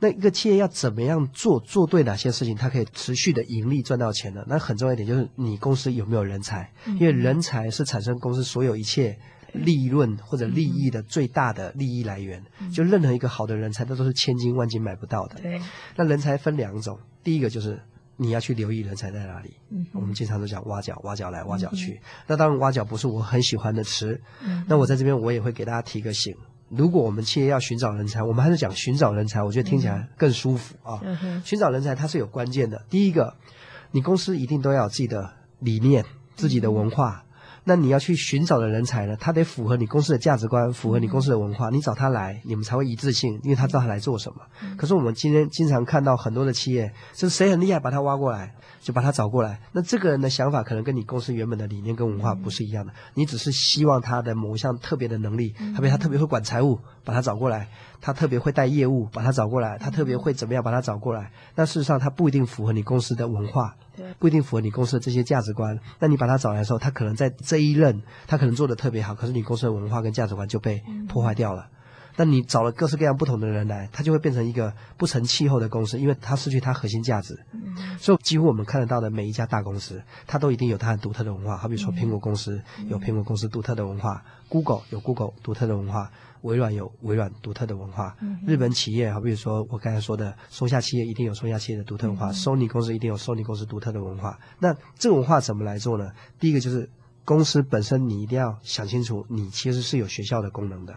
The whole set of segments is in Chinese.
那一个企业要怎么样做，做对哪些事情，它可以持续的盈利赚到钱呢？那很重要一点就是你公司有没有人才，因为人才是产生公司所有一切利润或者利益的最大的利益来源。就任何一个好的人才，那都是千金万金买不到的。对，那人才分两种，第一个就是你要去留意人才在哪里。嗯我们经常都讲挖角，挖角来，挖角去。那当然，挖角不是我很喜欢的词。嗯那我在这边我也会给大家提个醒。如果我们企业要寻找人才，我们还是讲寻找人才，我觉得听起来更舒服啊。嗯，寻找人才它是有关键的。第一个，你公司一定都要有自己的理念、自己的文化。那你要去寻找的人才呢，他得符合你公司的价值观，符合你公司的文化，你找他来，你们才会一致性，因为他知道他来做什么。可是我们今天经常看到很多的企业，就是谁很厉害，把他挖过来，就把他找过来。那这个人的想法可能跟你公司原本的理念跟文化不是一样的，你只是希望他的某一项特别的能力，特别他特别会管财务，把他找过来；他特别会带业务，把他找过来；他特别会怎么样，把他找过来。那事实上他不一定符合你公司的文化，对不一定符合你公司的这些价值观。那你把他找来的时候，他可能在这一任他可能做的特别好，可是你公司的文化跟价值观就被破坏掉了。那你找了各式各样不同的人来，它就会变成一个不成气候的公司，因为它失去它核心价值。嗯所以几乎我们看得到的每一家大公司，它都一定有它很独特的文化。好比说苹果公司有苹果公司独特的文化，Google 有 Google 独特的文化，微软有微软独特的文化。日本企业，好比说我刚才说的松下企业一定有松下企业的独特文化，Sony 公司一定有 Sony 公司独特的文化。那这个文化怎么来做呢？第一个就是公司本身，你一定要想清楚，你其实是有学校的功能的。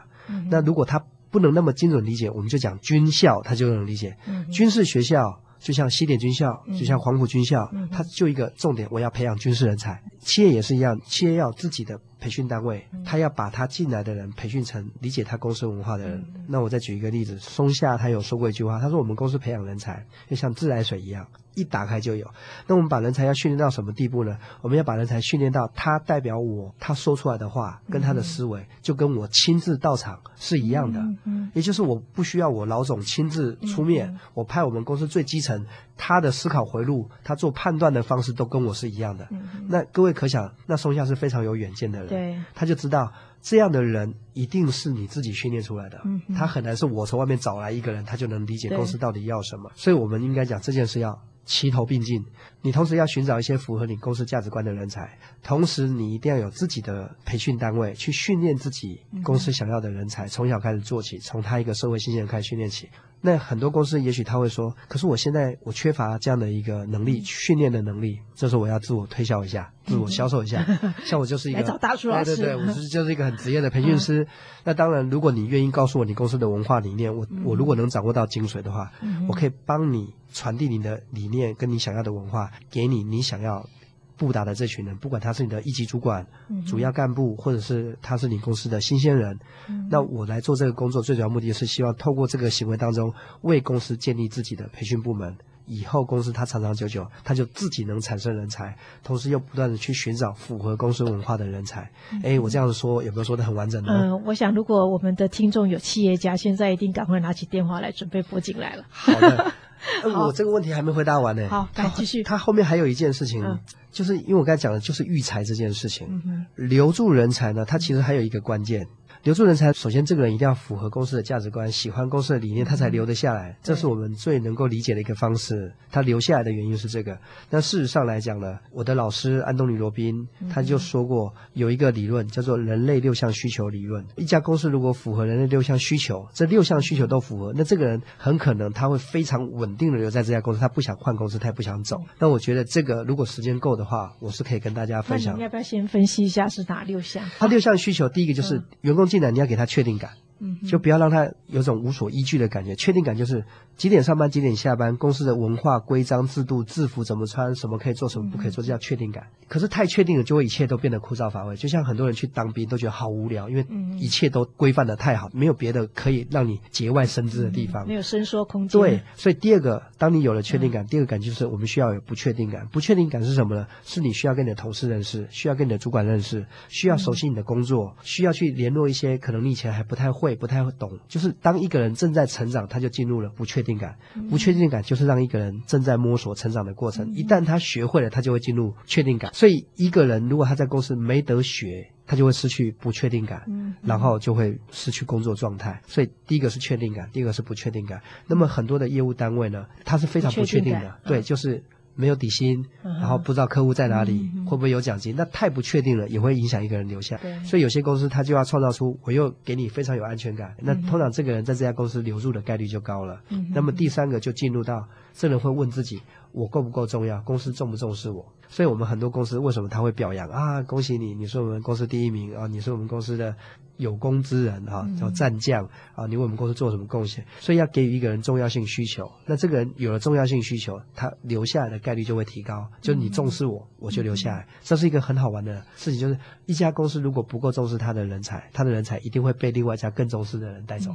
那如果他不能那么精准理解，我们就讲军校，他就能理解。军事学校就像西点军校，就像黄埔军校，它就一个重点，我要培养军事人才。企业也是一样，企业要自己的培训单位，他要把他进来的人培训成理解他公司文化的人。那我再举一个例子，松下他有说过一句话，他说我们公司培养人才就像自来水一样。一打开就有，那我们把人才要训练到什么地步呢？我们要把人才训练到他代表我，他说出来的话跟他的思维，就跟我亲自到场是一样的。嗯也就是我不需要我老总亲自出面，我派我们公司最基层，他的思考回路，他做判断的方式都跟我是一样的。那各位可想，那松下是非常有远见的人，对，他就知道这样的人一定是你自己训练出来的，嗯他很难是我从外面找来一个人，他就能理解公司到底要什么。所以我们应该讲这件事要。齐头并进，你同时要寻找一些符合你公司价值观的人才，同时你一定要有自己的培训单位去训练自己公司想要的人才，从小开始做起，从他一个社会新鲜人开始训练起。那很多公司也许他会说，可是我现在我缺乏这样的一个能力，训练的能力，这时候我要自我推销一下，自我销售一下。像我就是一个来找大叔老师。对对对，我是就是一个很职业的培训师。那当然，如果你愿意告诉我你公司的文化理念，我我如果能掌握到精髓的话，我可以帮你传递你的理念跟你想要的文化，给你你想要布达的这群人，不管他是你的一级主管、主要干部，或者是他是你公司的新鲜人，那我来做这个工作，最主要目的是希望透过这个行为当中，为公司建立自己的培训部门。以后公司它长长久久，它就自己能产生人才，同时又不断的去寻找符合公司文化的人才。哎，我这样子说有没有说的很完整呢？嗯，我想如果我们的听众有企业家，现在一定赶快拿起电话来准备拨进来了。好的，呃我这个问题还没回答完呢。好来继续。他后面还有一件事情，嗯。就是因为我刚才讲的就是育才这件事情，嗯，留住人才呢，它其实还有一个关键。留住人才，首先这个人一定要符合公司的价值观，喜欢公司的理念，他才留得下来。这是我们最能够理解的一个方式。他留下来的原因是这个。那事实上来讲呢，我的老师安东尼罗宾他就说过，有一个理论叫做人类六项需求理论。一家公司如果符合人类六项需求，这六项需求都符合，那这个人很可能他会非常稳定的留在这家公司，他不想换公司，他也不想走。那我觉得这个如果时间够的话，我是可以跟大家分享你。要不要先分析一下是哪六项？他六项需求，第一个就是员工进来，你要给他确定感，嗯就不要让他有种无所依据的感觉。确定感就是几点上班，几点下班，公司的文化、规章制度、制服怎么穿，什么可以做，什么不可以做，这叫确定感。可是太确定了，就会一切都变得枯燥乏味。就像很多人去当兵都觉得好无聊，因为嗯一切都规范的太好，没有别的可以让你节外生枝的地方。没有伸缩空间。对，所以第二个，当你有了确定感，第二个感就是我们需要有不确定感。不确定感是什么呢？是你需要跟你的同事认识，需要跟你的主管认识，需要熟悉你的工作，需要去联络一些可能你以前还不太会，会，不太会懂。就是当一个人正在成长，他就进入了不确定感。不确定感就是让一个人正在摸索成长的过程。一旦他学会了，他就会进入确定感。所以一个人如果他在公司没得学，他就会失去不确定感，然后就会失去工作状态。所以第一个是确定感，第二个是不确定感。那么很多的业务单位呢，它是非常不确定的，对，就是。没有底薪，然后不知道客户在哪里，会不会有奖金，那太不确定了，也会影响一个人留下。所以有些公司他就要创造出，我又给你非常有安全感，那通常这个人在这家公司留住的概率就高了。那么第三个就进入到，这人会问自己，我够不够重要？公司重不重视我？所以我们很多公司为什么他会表扬啊？恭喜你，你是我们公司第一名啊！你是我们公司的。有功之人哈，叫战将啊！你为我们公司做什么贡献？所以要给予一个人重要性需求。那这个人有了重要性需求，他留下来的概率就会提高。就你重视我，我就留下来。这是一个很好玩的事情。就是一家公司如果不够重视他的人才，他的人才一定会被另外一家更重视的人带走。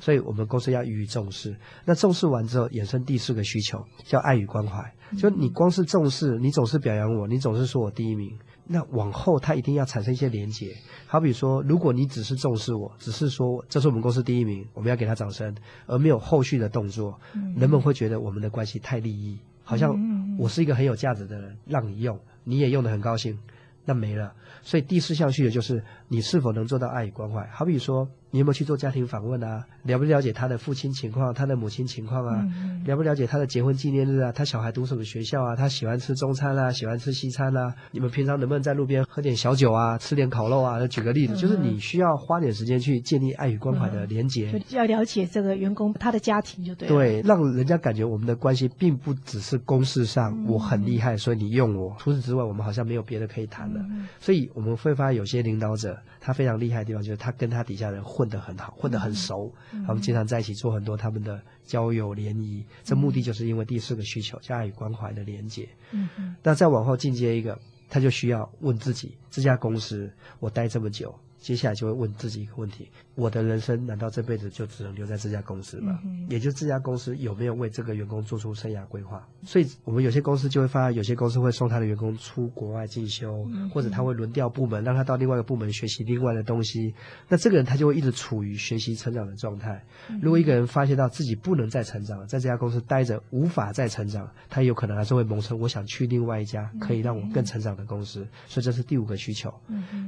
所以我们公司要予以重视。那重视完之后，衍生第四个需求叫爱与关怀。就你光是重视，你总是表扬我，你总是说我第一名。那往后他一定要产生一些连结，好比说，如果你只是重视我，只是说这是我们公司第一名，我们要给他掌声，而没有后续的动作，人们会觉得我们的关系太利益，好像我是一个很有价值的人，让你用，你也用的很高兴，那没了。所以第四项需求就是你是否能做到爱与关怀，好比说。你有没有去做家庭访问啊？了不了解他的父亲情况，他的母亲情况啊？了不了解他的结婚纪念日啊？他小孩读什么学校啊？他喜欢吃中餐啊？喜欢吃西餐啊？你们平常能不能在路边喝点小酒啊？吃点烤肉啊？举个例子，就是你需要花点时间去建立爱与关怀的连结，就要了解这个员工他的家庭就对。对，让人家感觉我们的关系并不只是公事上我很厉害，所以你用我。除此之外，我们好像没有别的可以谈的。所以我们会发现有些领导者他非常厉害的地方，就是他跟他底下人混。混得很好，混得很熟，他们经常在一起做很多他们的交友联谊，这目的就是因为第四个需求，叫爱与关怀的连接。嗯嗯，那再往后进阶一个，他就需要问自己：这家公司我待这么久。接下来就会问自己一个问题：我的人生难道这辈子就只能留在这家公司吗？也就这家公司有没有为这个员工做出生涯规划？所以我们有些公司就会发现，有些公司会送他的员工出国外进修，或者他会轮调部门，让他到另外一个部门学习另外的东西。那这个人他就会一直处于学习成长的状态。如果一个人发现到自己不能再成长了，在这家公司待着无法再成长，他有可能还是会萌生我想去另外一家可以让我更成长的公司。所以这是第五个需求。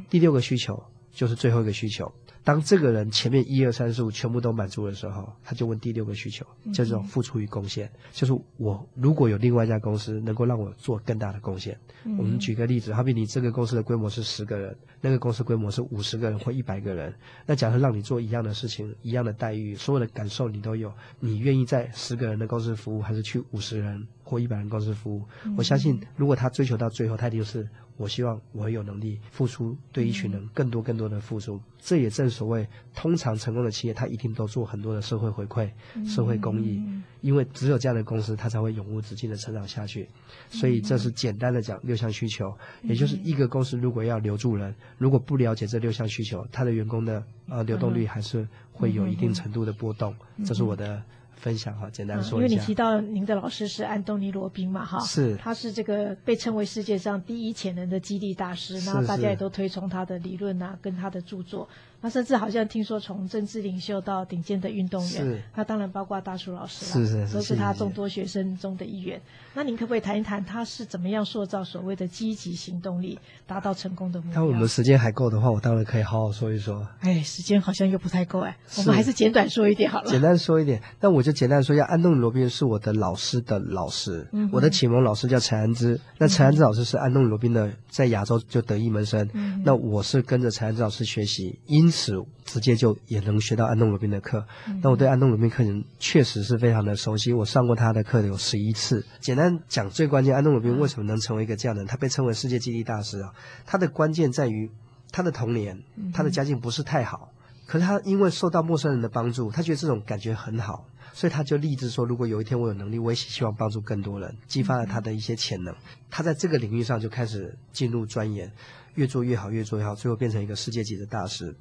第六个需求。就是最后一个需求。当这个人前面一二三四五全部都满足的时候，他就问第六个需求，叫做付出与贡献。就是我如果有另外一家公司能够让我做更大的贡献，我们举个例子，好比你这个公司的规模是十个人，那个公司规模是五十个人或一百个人，那假设让你做一样的事情，一样的待遇，所有的感受你都有，你愿意在十个人的公司服务，还是去五十人或一百人公司服务？我相信，如果他追求到最后，他一定是。我希望我有能力付出，对一群人更多更多的付出。这也正所谓，通常成功的企业，他一定都做很多的社会回馈、社会公益，因为只有这样的公司，它才会永无止境的成长下去。所以，这是简单的讲六项需求，也就是一个公司如果要留住人，如果不了解这六项需求，他的员工的呃流动率还是会有一定程度的波动。这是我的。分享哈，简单说一下。因为你提到您的老师是安东尼罗宾嘛，哈，是，他是这个被称为世界上第一潜能的激励大师，然后大家也都推崇他的理论啊，跟他的著作。那甚至好像听说，从政治领袖到顶尖的运动员，那当然包括大树老师了，都是他众多学生中的一员。那您可不可以谈一谈，他是怎么样塑造所谓的积极行动力，达到成功的目标？那我们时间还够的话，我当然可以好好说一说。哎，时间好像又不太够哎，我们还是简短说一点好了。简单说一点，那我就简单说一下，安东尼罗宾是我的老师的老师，嗯我的启蒙老师叫陈安之。那陈安之老师是安东尼罗宾的，在亚洲就得意门生。那我是跟着陈安之老师学习，因此直接就也能学到安东尼罗宾的课。那我对安东尼罗宾课程确实是非常的熟悉，我上过他的课有十一次。简单讲，最关键，安东尼罗宾为什么能成为一个这样的人？他被称为世界激励大师啊。他的关键在于他的童年，他的家境不是太好，可是他因为受到陌生人的帮助，他觉得这种感觉很好，所以他就立志说，如果有一天我有能力，我也希望帮助更多人，激发了他的一些潜能。他在这个领域上就开始进入钻研。越做越好，越做越好，最后变成一个世界级的大师。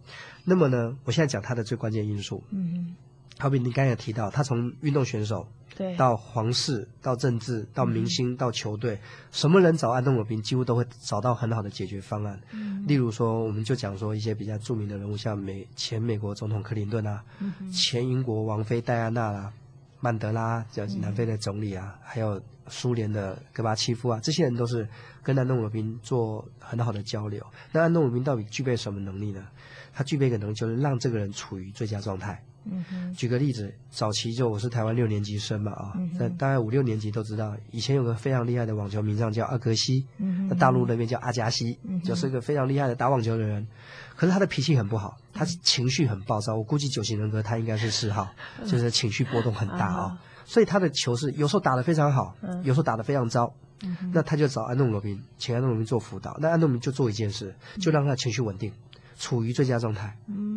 那么呢，我现在讲他的最关键因素。好比你刚才提到，他从运动选手对，到皇室，到政治，到明星，到球队，什么人找安东罗宾，几乎都会找到很好的解决方案。嗯例如说，我们就讲说一些比较著名的人物，像美前美国总统克林顿啊，前英国王妃戴安娜啦，曼德拉，叫南非的总理啊，还有苏联的戈巴契夫啊，这些人都是跟安东鲁宾做很好的交流。那安东鲁宾到底具备什么能力呢？他具备一个能力，就是让这个人处于最佳状态。嗯举个例子，早期就我是台湾六年级生嘛啊，那大概五六年级都知道，以前有个非常厉害的网球名将叫阿格西，那大陆那边叫阿加西，就是一个非常厉害的打网球的人。可是他的脾气很不好，他情绪很暴躁。我估计九型人格他应该是四号，就是情绪波动很大啊。所以他的球是有时候打得非常好，有时候打得非常糟。那他就找安东罗宾，请安东罗宾做辅导。那安东罗宾就做一件事，就让他情绪稳定。处于最佳状态，嗯，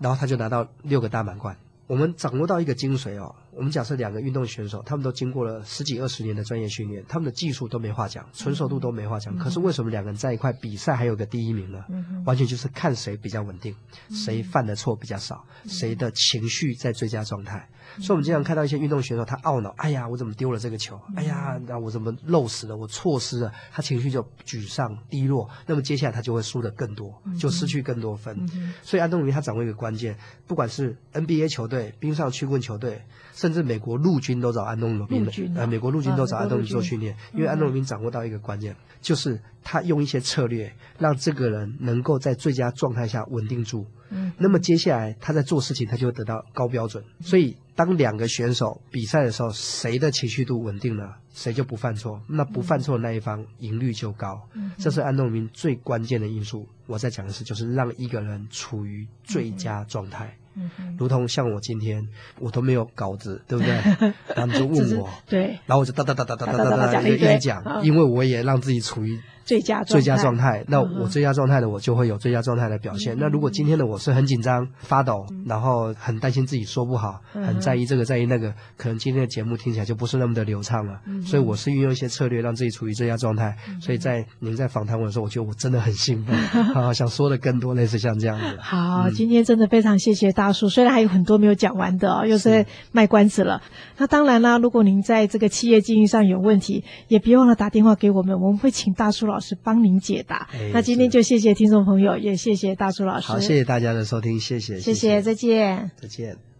然后他就拿到六个大满贯。我们掌握到一个精髓哦。我们假设两个运动选手，他们都经过了十几二十年的专业训练，他们的技术都没话讲，纯熟度都没话讲。可是为什么两个人在一块比赛还有个第一名呢？完全就是看谁比较稳定，谁犯的错比较少，谁的情绪在最佳状态。所以，我们经常看到一些运动选手，他懊恼：“哎呀，我怎么丢了这个球？哎呀，那我怎么漏死了？我错失了。”他情绪就沮丧、低落。那么接下来他就会输的更多，就失去更多分。所以，安东尼他掌握一个关键，不管是 NBA 球队、冰上曲棍球队。甚至美国陆军都找安东尼罗宾的，呃，美国陆军都找安东尼做训练，因为安东尼罗宾掌握到一个关键，就是他用一些策略，让这个人能够在最佳状态下稳定住。嗯，那么接下来他在做事情，他就会得到高标准。所以，当两个选手比赛的时候，谁的情绪度稳定了，谁就不犯错，那不犯错的那一方赢率就高。嗯，这是安东尼罗宾最关键的因素。我在讲的是，就是让一个人处于最佳状态。嗯，如同像我今天，我都没有稿子，对不对？他们就问我，对，然后我就哒哒哒哒哒哒哒哒一直讲，因为我也让自己处于。最佳最佳状态，那我最佳状态的我就会有最佳状态的表现。那如果今天的我是很紧张、发抖，然后很担心自己说不好，很在意这个在意那个，可能今天的节目听起来就不是那么的流畅了。所以我是运用一些策略让自己处于最佳状态。所以在您在访谈我的时候，我觉得我真的很兴奋，啊，想说的更多，类似像这样子。好，今天真的非常谢谢大叔，虽然还有很多没有讲完的，又是卖关子了。那当然啦，如果您在这个企业经营上有问题，也别忘了打电话给我们，我们会请大叔老。是帮您解答。那今天就谢谢听众朋友，也谢谢大叔老师。好，谢谢大家的收听，谢谢，谢谢，再见，再见。